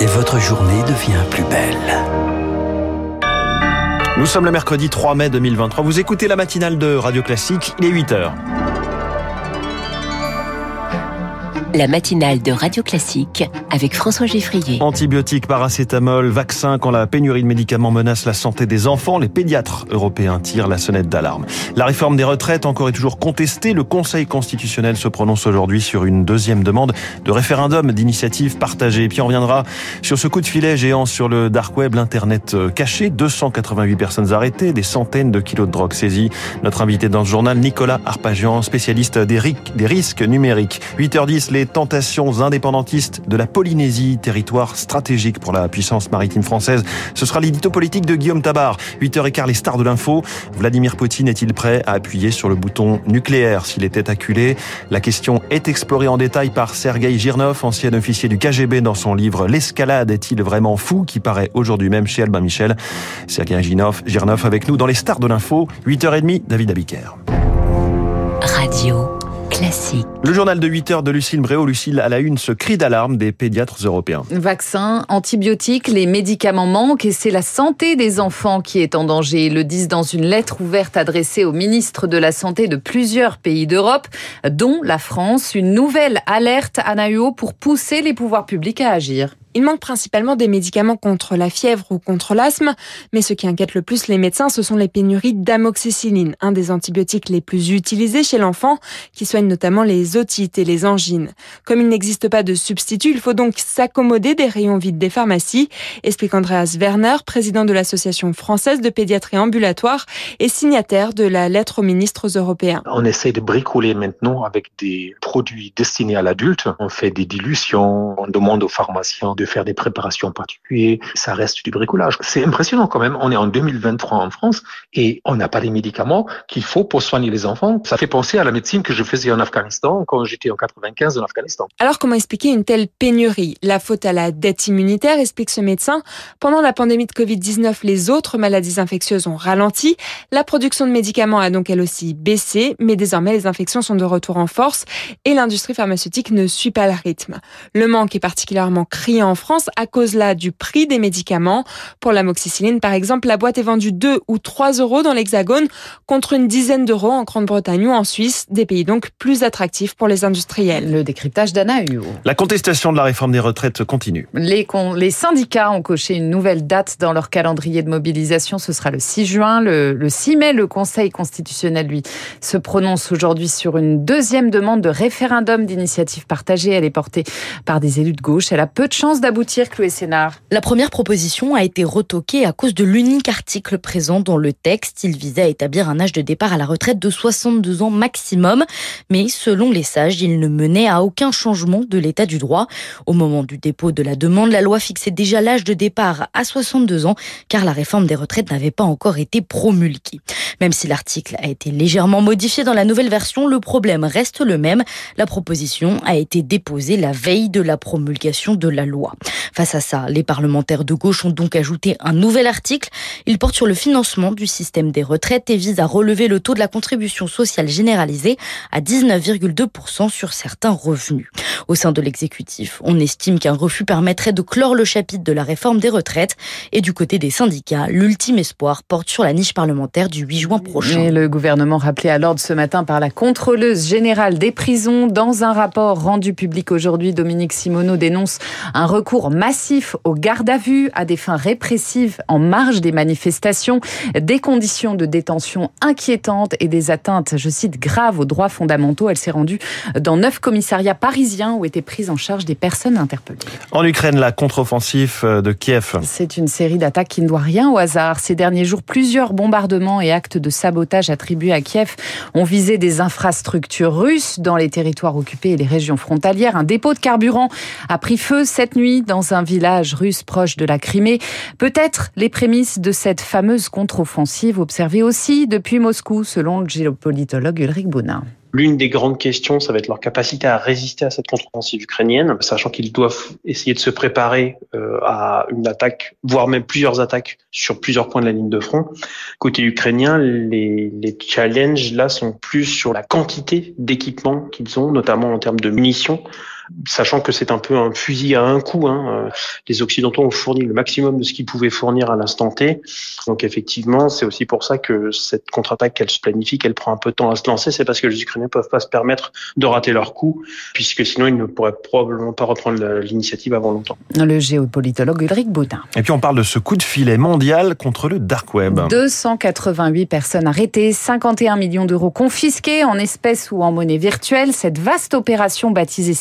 Et votre journée devient plus belle. Nous sommes le mercredi 3 mai 2023. Vous écoutez la matinale de Radio Classique, il est 8 heures. La matinale de Radio Classique avec François Geffrier. Antibiotiques, paracétamol, vaccins, quand la pénurie de médicaments menace la santé des enfants, les pédiatres européens tirent la sonnette d'alarme. La réforme des retraites encore et toujours contestée. Le Conseil constitutionnel se prononce aujourd'hui sur une deuxième demande de référendum d'initiative partagée. Et puis on reviendra sur ce coup de filet géant sur le dark web, l'internet caché. 288 personnes arrêtées, des centaines de kilos de drogue saisis. Notre invité dans ce journal, Nicolas Arpagian, spécialiste des, des risques numériques. 8h10, les tentations indépendantistes de la Polynésie, territoire stratégique pour la puissance maritime française. Ce sera l'édito politique de Guillaume Tabar. 8h15, les stars de l'info. Vladimir Poutine est-il prêt à appuyer sur le bouton nucléaire? S'il était acculé La question est explorée en détail par Sergei Girnov, ancien officier du KGB dans son livre L'escalade est-il vraiment fou? qui paraît aujourd'hui même chez Albin Michel. Sergei Girnov, Girnov avec nous dans les stars de l'info. 8h30, David Abiker. Radio. Classique. Le journal de 8 heures de Lucille Bréau. Lucille à la une, ce cri d'alarme des pédiatres européens. Vaccins, antibiotiques, les médicaments manquent et c'est la santé des enfants qui est en danger. Ils le disent dans une lettre ouverte adressée au ministre de la Santé de plusieurs pays d'Europe, dont la France. Une nouvelle alerte à NAUO pour pousser les pouvoirs publics à agir. Il manque principalement des médicaments contre la fièvre ou contre l'asthme, mais ce qui inquiète le plus les médecins, ce sont les pénuries d'amoxicilline, un des antibiotiques les plus utilisés chez l'enfant, qui soigne notamment les otites et les angines. Comme il n'existe pas de substitut, il faut donc s'accommoder des rayons vides des pharmacies, explique Andreas Werner, président de l'Association française de pédiatrie ambulatoire et signataire de la lettre aux ministres européens. On essaie de bricoler maintenant avec des produits destinés à l'adulte. On fait des dilutions, on demande aux pharmaciens de faire des préparations particulières. Ça reste du bricolage. C'est impressionnant quand même. On est en 2023 en France et on n'a pas les médicaments qu'il faut pour soigner les enfants. Ça fait penser à la médecine que je faisais en Afghanistan quand j'étais en 95 en Afghanistan. Alors comment expliquer une telle pénurie? La faute à la dette immunitaire, explique ce médecin. Pendant la pandémie de Covid-19, les autres maladies infectieuses ont ralenti. La production de médicaments a donc elle aussi baissé, mais désormais les infections sont de retour en force et l'industrie pharmaceutique ne suit pas le rythme. Le manque est particulièrement criant en France à cause là du prix des médicaments. Pour l'amoxicilline, par exemple, la boîte est vendue 2 ou 3 euros dans l'Hexagone contre une dizaine d'euros en Grande-Bretagne ou en Suisse, des pays donc plus attractifs pour les industriels. Le décryptage d'Anna Huot. La contestation de la réforme des retraites continue. Les, les, syndicats ont coché une nouvelle date dans leur calendrier de mobilisation. Ce sera le 6 juin. Le, le 6 mai, le Conseil constitutionnel, lui, se prononce aujourd'hui sur une deuxième demande de référendum d'initiative partagée. Elle est portée par des élus de gauche. Elle a peu de chances d'aboutir, Chloé Sénard La première proposition a été retoquée à cause de l'unique article présent dans le texte. Il visait à établir un âge de départ à la retraite de 62 ans maximum. Mais selon les sages, il ne menait à aucun changement de l'état du droit. Au moment du dépôt de la demande, la loi fixait déjà l'âge de départ à 62 ans, car la réforme des retraites n'avait pas encore été promulguée. Même si l'article a été légèrement modifié dans la nouvelle version, le problème reste le même. La proposition a été déposée la veille de la promulgation de la loi. Face à ça, les parlementaires de gauche ont donc ajouté un nouvel article. Il porte sur le financement du système des retraites et vise à relever le taux de la contribution sociale généralisée à 19,2% sur certains revenus. Au sein de l'exécutif, on estime qu'un refus permettrait de clore le chapitre de la réforme des retraites. Et du côté des syndicats, l'ultime espoir porte sur la niche parlementaire du 8 juin prochain. Le gouvernement rappelé à l'ordre ce matin par la contrôleuse générale des prisons. Dans un rapport rendu public aujourd'hui, Dominique Simoneau dénonce un recours massif aux gardes à vue à des fins répressives en marge des manifestations, des conditions de détention inquiétantes et des atteintes, je cite, graves aux droits fondamentaux. Elle s'est rendue dans neuf commissariats parisiens où étaient prises en charge des personnes interpellées. En Ukraine, la contre-offensive de Kiev. C'est une série d'attaques qui ne doit rien au hasard. Ces derniers jours, plusieurs bombardements et actes de sabotage attribués à Kiev ont visé des infrastructures russes dans les territoires occupés et les régions frontalières. Un dépôt de carburant a pris feu cette nuit dans un village russe proche de la Crimée. Peut-être les prémices de cette fameuse contre-offensive observée aussi depuis Moscou, selon le géopolitologue Ulrich Bonin. L'une des grandes questions, ça va être leur capacité à résister à cette contre-offensive ukrainienne, sachant qu'ils doivent essayer de se préparer euh, à une attaque, voire même plusieurs attaques sur plusieurs points de la ligne de front. Côté ukrainien, les, les challenges là sont plus sur la quantité d'équipements qu'ils ont, notamment en termes de munitions, sachant que c'est un peu un fusil à un coup. Hein. Les Occidentaux ont fourni le maximum de ce qu'ils pouvaient fournir à l'instant T. Donc effectivement, c'est aussi pour ça que cette contre-attaque, qu'elle se planifie, qu'elle prend un peu de temps à se lancer, c'est parce que les Ukrainiens peuvent pas se permettre de rater leur coup, puisque sinon ils ne pourraient probablement pas reprendre l'initiative avant longtemps. Le géopolitologue Ulrich Boutin. Et puis on parle de ce coup de filet mondial contre le dark web. 288 personnes arrêtées, 51 millions d'euros confisqués en espèces ou en monnaie virtuelle. Cette vaste opération baptisée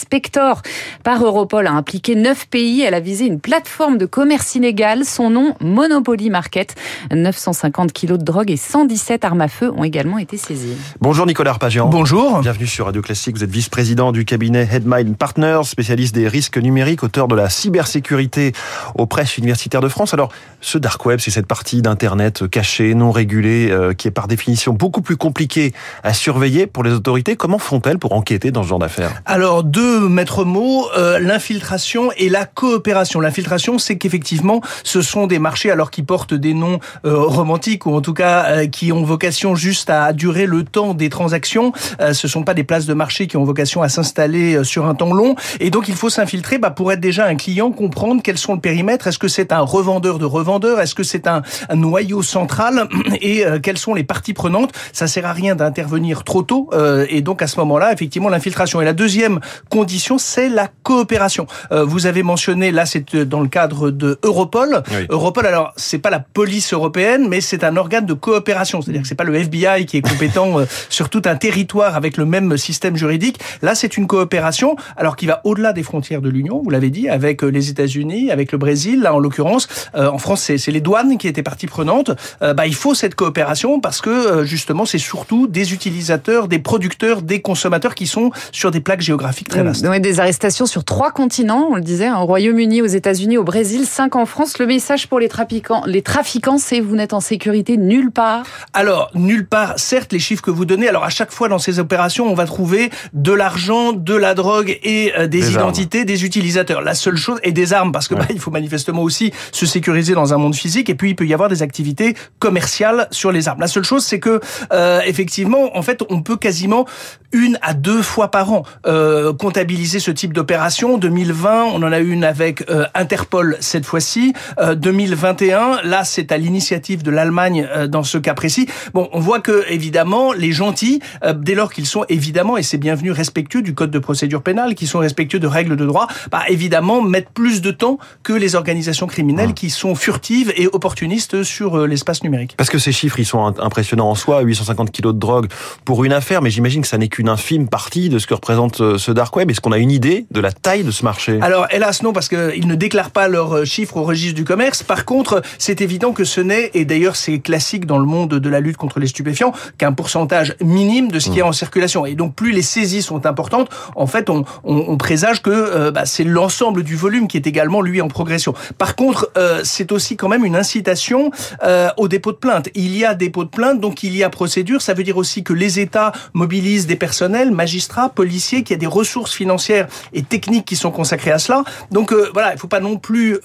Par Europol a impliqué 9 pays. Elle a visé une plateforme de commerce illégal. Son nom, Monopoly Market. 950 kilos de drogue et 117 armes à feu ont également été saisies. Bonjour Nicolas Arpagian. Bonjour. Bienvenue sur Radio Classique. Vous êtes vice-président du cabinet Headmind Partners, spécialiste des risques numériques, auteur de la cybersécurité aux presses universitaires de France. Alors, ce dark web, c'est cette partie d'Internet cachée, non régulée, euh, qui est par définition beaucoup plus compliquée à surveiller pour les autorités. Comment font-elles pour enquêter dans ce genre d'affaires? Alors, deux maîtres mots, euh, l'infiltration et la coopération. L'infiltration, c'est qu'effectivement, ce sont des marchés, alors qui portent des noms euh, romantiques, ou en tout cas qui ont vocation juste à durer le temps des transactions. ce sont pas des places de marché qui ont vocation à s'installer sur un temps long. Et donc, il faut s'infiltrer bah, pour être déjà un client, comprendre quels sont le périmètre. Est-ce que c'est un revendeur de revendeur Est-ce que c'est un, noyau central? Et euh, quelles sont les parties prenantes? Ça sert à rien d'intervenir trop tôt. Euh, et donc, à ce moment-là, effectivement, l'infiltration. Et la deuxième condition, c'est la coopération. Euh, vous avez mentionné, là, c'est dans le cadre de Europol. Oui. Europol, alors, c'est pas la police européenne, mais c'est un organe de coopération. C'est-à-dire que c'est pas le FBI qui est compétent sur tout un territoire avec le même système juridique. Là, c'est une coopération, alors qui va au-delà des frontières de l'Union, vous l'avez dit, avec les États-Unis, avec le Brésil, là en l'occurrence. Euh, en France, c'est les douanes qui étaient partie prenante. Euh, bah, il faut cette coopération parce que euh, justement, c'est surtout des utilisateurs, des producteurs, des consommateurs qui sont sur des plaques géographiques très vastes. Oui, des arrestations sur trois continents, on le disait, au Royaume-Uni, aux États-Unis, au Brésil, cinq en France. Le message pour les trafiquants, les trafiquants, c'est vous n'êtes en sécurité nulle part. Alors nulle part. Certes, les chiffres que vous donnez. Alors à chaque fois dans ces opérations, on va trouver de l'argent, de la drogue et des, des identités armes. des utilisateurs. La seule chose et des armes parce que ouais. bah, il faut manifestement aussi se sécuriser dans un monde physique et puis il peut y avoir des activités commerciales sur les armes. La seule chose c'est que euh, effectivement en fait on peut quasiment une à deux fois par an euh, comptabiliser ce type d'opération. 2020 on en a eu une avec euh, Interpol cette fois-ci. 2021 là c'est à l'initiative de l'Allemagne dans ce cas précis. Bon on voit que évidemment les gentils dès lors qu'ils sont évidemment et c'est bienvenu respectueux du code de procédure pénale, qui sont respectueux de règles de droit, bah évidemment mettent plus de temps que les organisations criminelles qui sont furtives et opportunistes sur l'espace numérique. Parce que ces chiffres, ils sont impressionnants en soi, 850 kilos de drogue pour une affaire, mais j'imagine que ça n'est qu'une infime partie de ce que représente ce dark web. Est-ce qu'on a une idée de la taille de ce marché Alors, hélas non, parce qu'ils ne déclarent pas leurs chiffres au registre du commerce. Par contre, c'est évident que ce n'est, et d'ailleurs c'est classique dans le monde de la lutte contre les stupéfiants, qu'un pourcentage minime de ce qui est en circulation. Et donc, plus les saisies sont importantes, en fait, on, on, on présage que euh, bah, c'est l'ensemble du volume qui est également, lui, en progression. Par contre, euh, c'est aussi quand même une incitation euh, au dépôt de plainte. Il y a dépôt de plainte, donc il y a procédure. Ça veut dire aussi que les États mobilisent des personnels, magistrats, policiers, qu'il y a des ressources financières et techniques qui sont consacrées à cela. Donc euh, voilà, il faut pas non plus,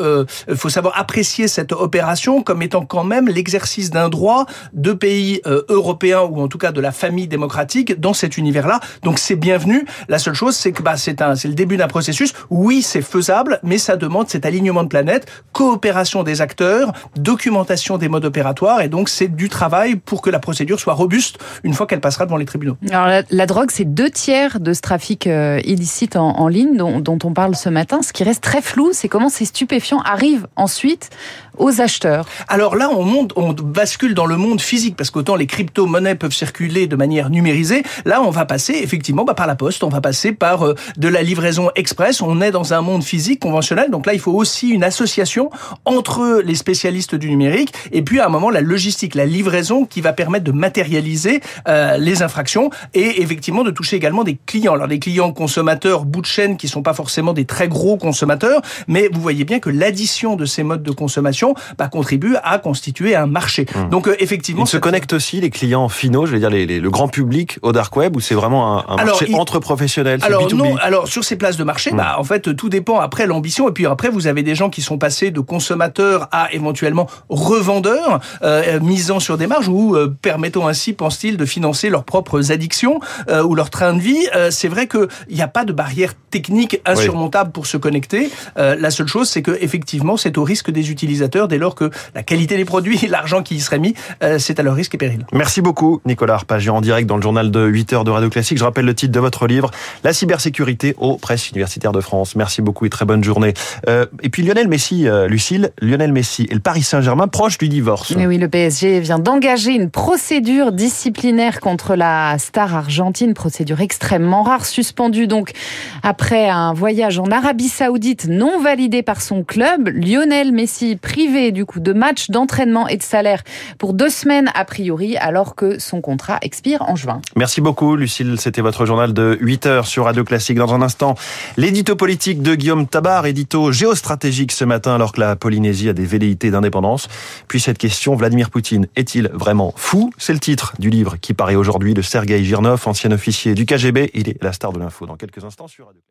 il faut savoir apprécier cette opération comme étant quand même l'exercice d'un droit de pays européens ou en tout cas de la famille démocratique dans cet univers-là. Donc c'est bienvenu. La seule chose, c'est que bah, c'est le début d'un processus. Oui, c'est faisable, mais ça demande cet alignement de planète, coopération des acteurs, documentation des modes opératoires, et donc c'est du travail pour que la procédure soit robuste une fois qu'elle passera devant les tribunaux. Alors la, drogue, c'est deux tiers de ce trafic euh, en, ligne dont, on parle ce matin. Ce qui reste très flou, c'est comment ces stupéfiants arrivent ensuite aux acheteurs. Alors là, on bascule dans le monde physique parce qu'autant les crypto-monnaies peuvent circuler de manière numérisée, là, on va passer effectivement bah, par la poste, on va passer par euh, de la livraison express. On est dans un monde physique conventionnel, donc là, il faut aussi une association entre les spécialistes du numérique et puis à un moment la logistique, la livraison qui va permettre de matérialiser euh, les infractions et effectivement de toucher également des clients. Alors des clients consommateurs bout de chaîne qui sont pas forcément des très gros consommateurs, mais vous voyez bien que l'addition de ces modes de consommation bah, contribue à constituer un marché. Mmh. Donc euh, effectivement, il se connectent aussi les clients finaux, je veux dire les, les, le grand public au dark web ou c'est vraiment un, un alors, marché il... entre professionnels. Alors B2B. non, alors sur ces places de marché, mmh. bah en fait tout dépend après l'ambition et puis après vous avez des gens qui sont passés de consommateurs à éventuellement revendeurs, euh, misant sur des marges ou euh, permettant ainsi, pense-t-il, de financer leurs propres addictions euh, ou leur train de vie. Euh, c'est vrai qu'il n'y a pas de barrière barrière technique insurmontable pour se connecter. Euh, la seule chose, c'est que effectivement, c'est au risque des utilisateurs dès lors que la qualité des produits et l'argent qui y serait mis, euh, c'est à leur risque et péril. Merci beaucoup, Nicolas Arpagian, en direct dans le journal de 8 heures de Radio Classique. Je rappelle le titre de votre livre, La cybersécurité aux presses universitaires de France. Merci beaucoup et très bonne journée. Euh, et puis Lionel Messi, euh, Lucille, Lionel Messi et le Paris Saint-Germain proche du divorce. Mais oui, le PSG vient d'engager une procédure disciplinaire contre la star argentine, procédure extrêmement rare, suspendue donc après un voyage en Arabie Saoudite non validé par son club. Lionel Messi privé du coup de matchs, d'entraînement et de salaire pour deux semaines a priori, alors que son contrat expire en juin. Merci beaucoup, Lucille. C'était votre journal de 8 heures sur Radio Classique. Dans un instant, l'édito politique de Guillaume Tabar, édito géostratégique ce matin, alors que la Polynésie a des velléités d'indépendance. Puis cette question, Vladimir Poutine est-il vraiment fou? C'est le titre du livre qui paraît aujourd'hui de Sergei Girnov, ancien officier du KGB. Il est la star de l'info dans quelques instants sur Radio